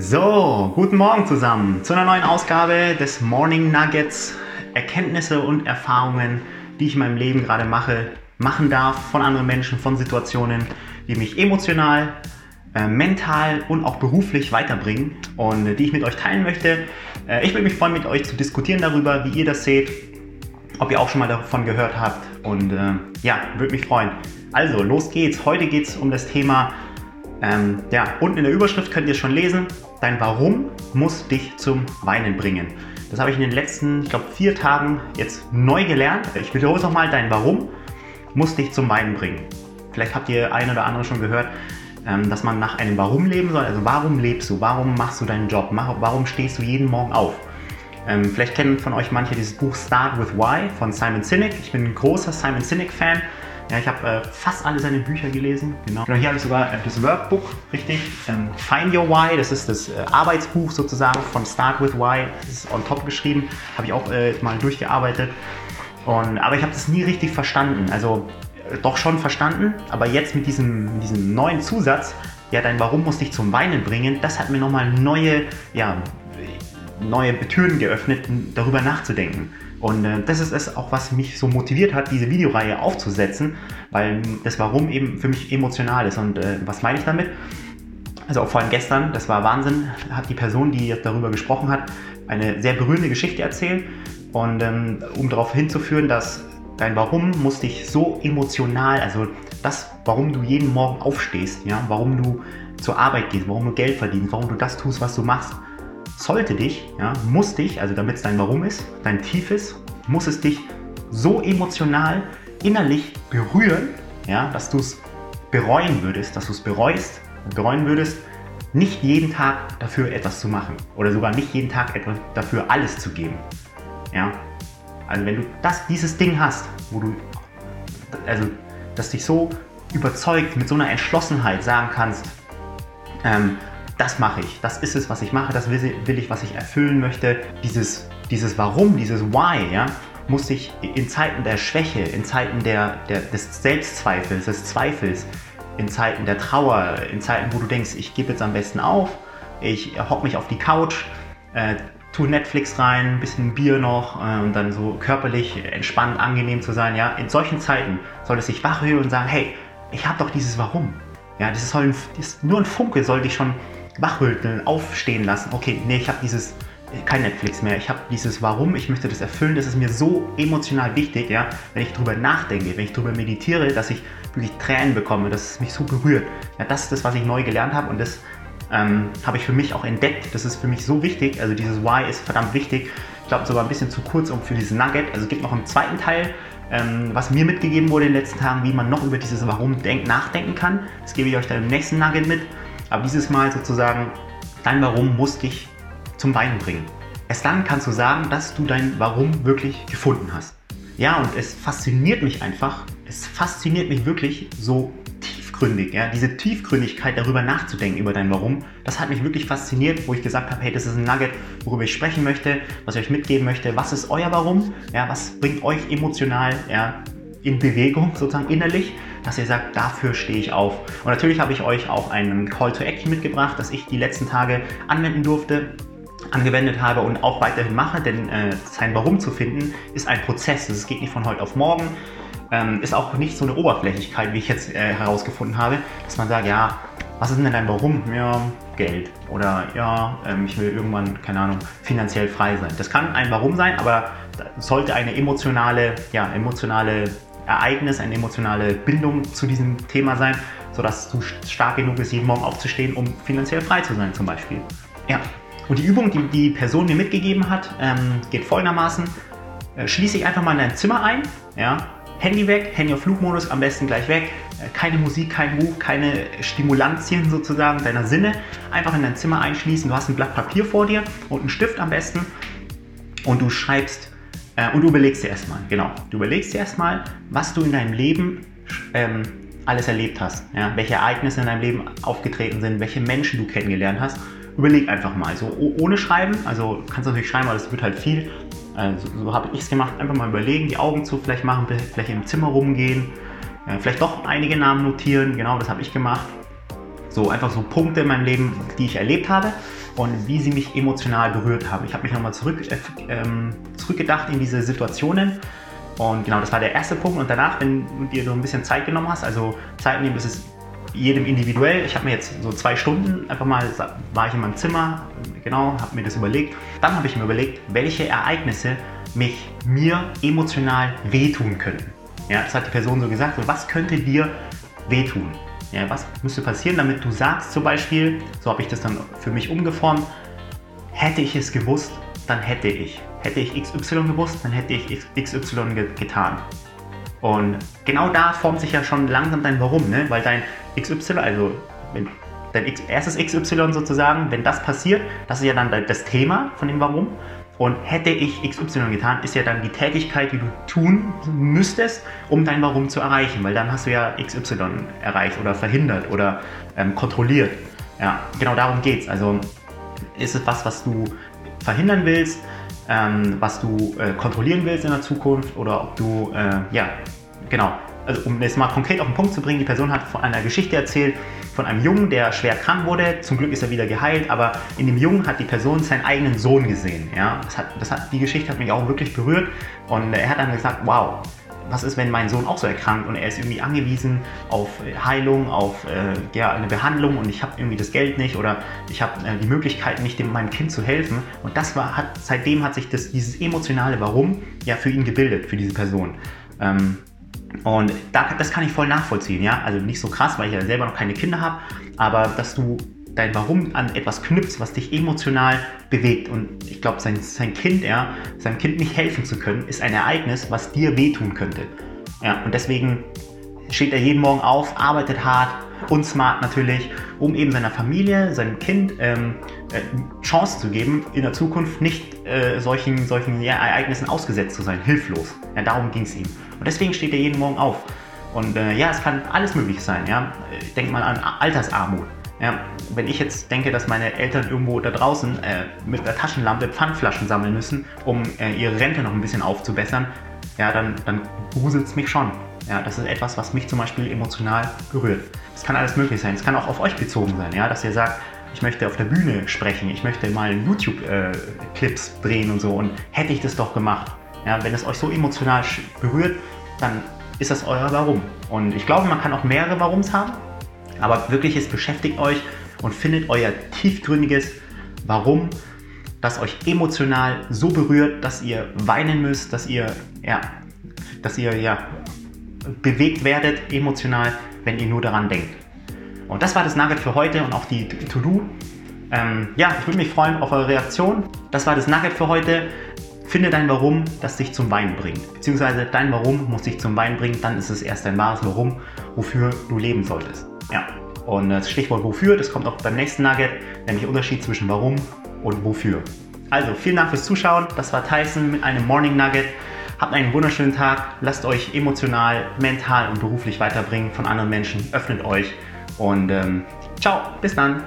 So, guten Morgen zusammen zu einer neuen Ausgabe des Morning Nuggets. Erkenntnisse und Erfahrungen, die ich in meinem Leben gerade mache, machen darf von anderen Menschen, von Situationen, die mich emotional, äh, mental und auch beruflich weiterbringen und äh, die ich mit euch teilen möchte. Äh, ich würde mich freuen, mit euch zu diskutieren darüber, wie ihr das seht, ob ihr auch schon mal davon gehört habt und äh, ja, würde mich freuen. Also, los geht's. Heute geht es um das Thema ähm, ja, unten in der Überschrift könnt ihr schon lesen, dein Warum muss dich zum Weinen bringen. Das habe ich in den letzten, ich glaube, vier Tagen jetzt neu gelernt. Ich wiederhole es nochmal, dein Warum muss dich zum Weinen bringen. Vielleicht habt ihr ein oder andere schon gehört, ähm, dass man nach einem Warum leben soll. Also warum lebst du? Warum machst du deinen Job? Warum stehst du jeden Morgen auf? Ähm, vielleicht kennen von euch manche dieses Buch Start with Why von Simon Sinek. Ich bin ein großer Simon Sinek-Fan. Ja, ich habe äh, fast alle seine Bücher gelesen. Genau. genau hier habe ich sogar äh, das Workbook, richtig. Ähm, Find Your Why, das ist das äh, Arbeitsbuch sozusagen von Start with Why. Das ist on top geschrieben. Habe ich auch äh, mal durchgearbeitet. Und, aber ich habe das nie richtig verstanden. Also äh, doch schon verstanden, aber jetzt mit diesem, mit diesem neuen Zusatz, ja, dein Warum muss dich zum Weinen bringen, das hat mir nochmal neue, ja, neue Türen geöffnet, darüber nachzudenken. Und äh, das ist es auch, was mich so motiviert hat, diese Videoreihe aufzusetzen, weil das Warum eben für mich emotional ist. Und äh, was meine ich damit? Also auch vor allem gestern, das war Wahnsinn, hat die Person, die darüber gesprochen hat, eine sehr berührende Geschichte erzählt. Und ähm, um darauf hinzuführen, dass dein Warum muss dich so emotional, also das, warum du jeden Morgen aufstehst, ja, warum du zur Arbeit gehst, warum du Geld verdienst, warum du das tust, was du machst, sollte dich, ja, muss dich, also damit es dein Warum ist, dein Tief ist, muss es dich so emotional innerlich berühren, ja, dass du es bereuen würdest, dass du es bereust bereuen würdest, nicht jeden Tag dafür etwas zu machen oder sogar nicht jeden Tag etwas dafür alles zu geben. Ja? Also wenn du das, dieses Ding hast, wo du, also das dich so überzeugt, mit so einer Entschlossenheit sagen kannst, ähm, das mache ich, das ist es, was ich mache, das will, ich, was ich erfüllen möchte. Dieses, dieses Warum, dieses Why, ja, muss ich in Zeiten der Schwäche, in Zeiten der, der, des Selbstzweifels, des Zweifels, in Zeiten der Trauer, in Zeiten, wo du denkst, ich gebe jetzt am besten auf, ich hock mich auf die Couch, äh, tu Netflix rein, ein bisschen Bier noch äh, und dann so körperlich entspannt, angenehm zu sein. Ja, in solchen Zeiten soll es sich wachrühren und sagen, hey, ich habe doch dieses Warum. Ja, das ist, ein, das ist nur ein Funke, soll dich schon wachrütteln, aufstehen lassen. Okay, nee, ich habe dieses, kein Netflix mehr. Ich habe dieses Warum, ich möchte das erfüllen, das ist mir so emotional wichtig, ja, wenn ich darüber nachdenke, wenn ich darüber meditiere, dass ich wirklich Tränen bekomme, dass es mich so berührt. Ja, das ist das, was ich neu gelernt habe und das ähm, habe ich für mich auch entdeckt. Das ist für mich so wichtig. Also dieses Why ist verdammt wichtig. Ich glaube sogar ein bisschen zu kurz um für dieses Nugget. Also es gibt noch einen zweiten Teil, ähm, was mir mitgegeben wurde in den letzten Tagen, wie man noch über dieses Warum denk nachdenken kann. Das gebe ich euch dann im nächsten Nugget mit. Aber dieses Mal sozusagen, dein Warum muss dich zum Weinen bringen. Erst dann kannst du sagen, dass du dein Warum wirklich gefunden hast. Ja, und es fasziniert mich einfach, es fasziniert mich wirklich so tiefgründig, ja, diese Tiefgründigkeit darüber nachzudenken, über dein Warum, das hat mich wirklich fasziniert, wo ich gesagt habe, hey, das ist ein Nugget, worüber ich sprechen möchte, was ich euch mitgeben möchte, was ist euer Warum, ja, was bringt euch emotional, ja, in Bewegung, sozusagen innerlich, dass ihr sagt, dafür stehe ich auf. Und natürlich habe ich euch auch einen Call to Action mitgebracht, das ich die letzten Tage anwenden durfte angewendet habe und auch weiterhin mache, denn äh, sein Warum zu finden ist ein Prozess. Es geht nicht von heute auf morgen. Ähm, ist auch nicht so eine Oberflächlichkeit, wie ich jetzt äh, herausgefunden habe, dass man sagt, ja, was ist denn dein Warum? Ja, Geld. Oder ja, ähm, ich will irgendwann, keine Ahnung, finanziell frei sein. Das kann ein Warum sein, aber sollte eine emotionale, ja, emotionale Ereignis, eine emotionale Bindung zu diesem Thema sein, sodass du stark genug bist, jeden Morgen aufzustehen, um finanziell frei zu sein, zum Beispiel. Ja. Und die Übung, die die Person mir mitgegeben hat, ähm, geht folgendermaßen: äh, Schließe dich einfach mal in dein Zimmer ein, ja, Handy weg, Handy auf Flugmodus, am besten gleich weg. Äh, keine Musik, kein Buch, keine Stimulantien sozusagen deiner Sinne. Einfach in dein Zimmer einschließen. Du hast ein Blatt Papier vor dir und einen Stift am besten. Und du schreibst äh, und du überlegst dir erstmal, genau, du überlegst dir erstmal, was du in deinem Leben ähm, alles erlebt hast, ja? welche Ereignisse in deinem Leben aufgetreten sind, welche Menschen du kennengelernt hast. Überleg einfach mal, so ohne Schreiben, also kannst du natürlich schreiben, aber das wird halt viel. Also, so habe ich es gemacht, einfach mal überlegen, die Augen zu vielleicht machen, vielleicht im Zimmer rumgehen, äh, vielleicht doch einige Namen notieren, genau das habe ich gemacht. So einfach so Punkte in meinem Leben, die ich erlebt habe und wie sie mich emotional berührt haben. Ich habe mich nochmal zurück, äh, ähm, zurückgedacht in diese Situationen. Und genau, das war der erste Punkt. Und danach, wenn du dir so ein bisschen Zeit genommen hast, also Zeit nehmen, das ist jedem individuell. Ich habe mir jetzt so zwei Stunden einfach mal, war ich in meinem Zimmer, genau, habe mir das überlegt. Dann habe ich mir überlegt, welche Ereignisse mich mir emotional wehtun könnten. Ja, das hat die Person so gesagt, so, was könnte dir wehtun? Ja, was müsste passieren, damit du sagst zum Beispiel, so habe ich das dann für mich umgeformt, hätte ich es gewusst, dann hätte ich. Hätte ich XY gewusst, dann hätte ich XY getan. Und genau da formt sich ja schon langsam dein Warum, ne? weil dein XY, also wenn dein X, erstes XY sozusagen, wenn das passiert, das ist ja dann das Thema von dem Warum. Und hätte ich XY getan, ist ja dann die Tätigkeit, die du tun müsstest, um dein Warum zu erreichen, weil dann hast du ja XY erreicht oder verhindert oder ähm, kontrolliert. Ja, genau darum geht es. Also ist es was, was du verhindern willst, ähm, was du äh, kontrollieren willst in der Zukunft oder ob du, äh, ja, genau, also um es mal konkret auf den Punkt zu bringen, die Person hat von einer Geschichte erzählt von einem Jungen, der schwer krank wurde. Zum Glück ist er wieder geheilt, aber in dem Jungen hat die Person seinen eigenen Sohn gesehen. Ja? Das hat, das hat, die Geschichte hat mich auch wirklich berührt und er hat dann gesagt, wow, was ist, wenn mein Sohn auch so erkrankt und er ist irgendwie angewiesen auf Heilung, auf äh, ja, eine Behandlung und ich habe irgendwie das Geld nicht oder ich habe äh, die Möglichkeit nicht, dem, meinem Kind zu helfen. Und das war, hat, seitdem hat sich das, dieses emotionale Warum ja für ihn gebildet, für diese Person. Ähm, und da, das kann ich voll nachvollziehen, ja. Also nicht so krass, weil ich ja selber noch keine Kinder habe, aber dass du dein Warum an etwas knüpfst, was dich emotional bewegt. Und ich glaube, sein, sein Kind, ja, seinem Kind nicht helfen zu können, ist ein Ereignis, was dir wehtun könnte. Ja, und deswegen steht er jeden Morgen auf, arbeitet hart und smart natürlich, um eben seiner Familie, seinem Kind ähm, äh, Chance zu geben, in der Zukunft nicht äh, solchen, solchen ja, Ereignissen ausgesetzt zu sein, hilflos. Ja, darum ging es ihm. Und deswegen steht er jeden Morgen auf. Und äh, ja, es kann alles möglich sein. Ja? Ich denke mal an Altersarmut. Ja, wenn ich jetzt denke, dass meine Eltern irgendwo da draußen äh, mit der Taschenlampe Pfandflaschen sammeln müssen, um äh, ihre Rente noch ein bisschen aufzubessern, ja, dann, dann gruselt es mich schon. Ja, das ist etwas, was mich zum Beispiel emotional berührt. Es kann alles möglich sein. Es kann auch auf euch bezogen sein, ja, dass ihr sagt, ich möchte auf der Bühne sprechen, ich möchte mal YouTube-Clips äh, drehen und so und hätte ich das doch gemacht. Ja, wenn es euch so emotional berührt, dann ist das euer Warum. Und ich glaube, man kann auch mehrere Warums haben, aber wirklich, es beschäftigt euch und findet euer tiefgründiges Warum, das euch emotional so berührt, dass ihr weinen müsst, dass ihr, ja, dass ihr ja, bewegt werdet emotional, wenn ihr nur daran denkt. Und das war das Nugget für heute und auch die To-Do. Ähm, ja, ich würde mich freuen auf eure Reaktion. Das war das Nugget für heute. Finde dein Warum, das dich zum Wein bringt. Beziehungsweise dein Warum muss dich zum Wein bringen, dann ist es erst dein wahres Warum, wofür du leben solltest. Ja. Und das Stichwort wofür, das kommt auch beim nächsten Nugget, nämlich Unterschied zwischen warum und wofür. Also, vielen Dank fürs Zuschauen. Das war Tyson mit einem Morning Nugget. Habt einen wunderschönen Tag. Lasst euch emotional, mental und beruflich weiterbringen von anderen Menschen. Öffnet euch. Und ähm, ciao, bis dann.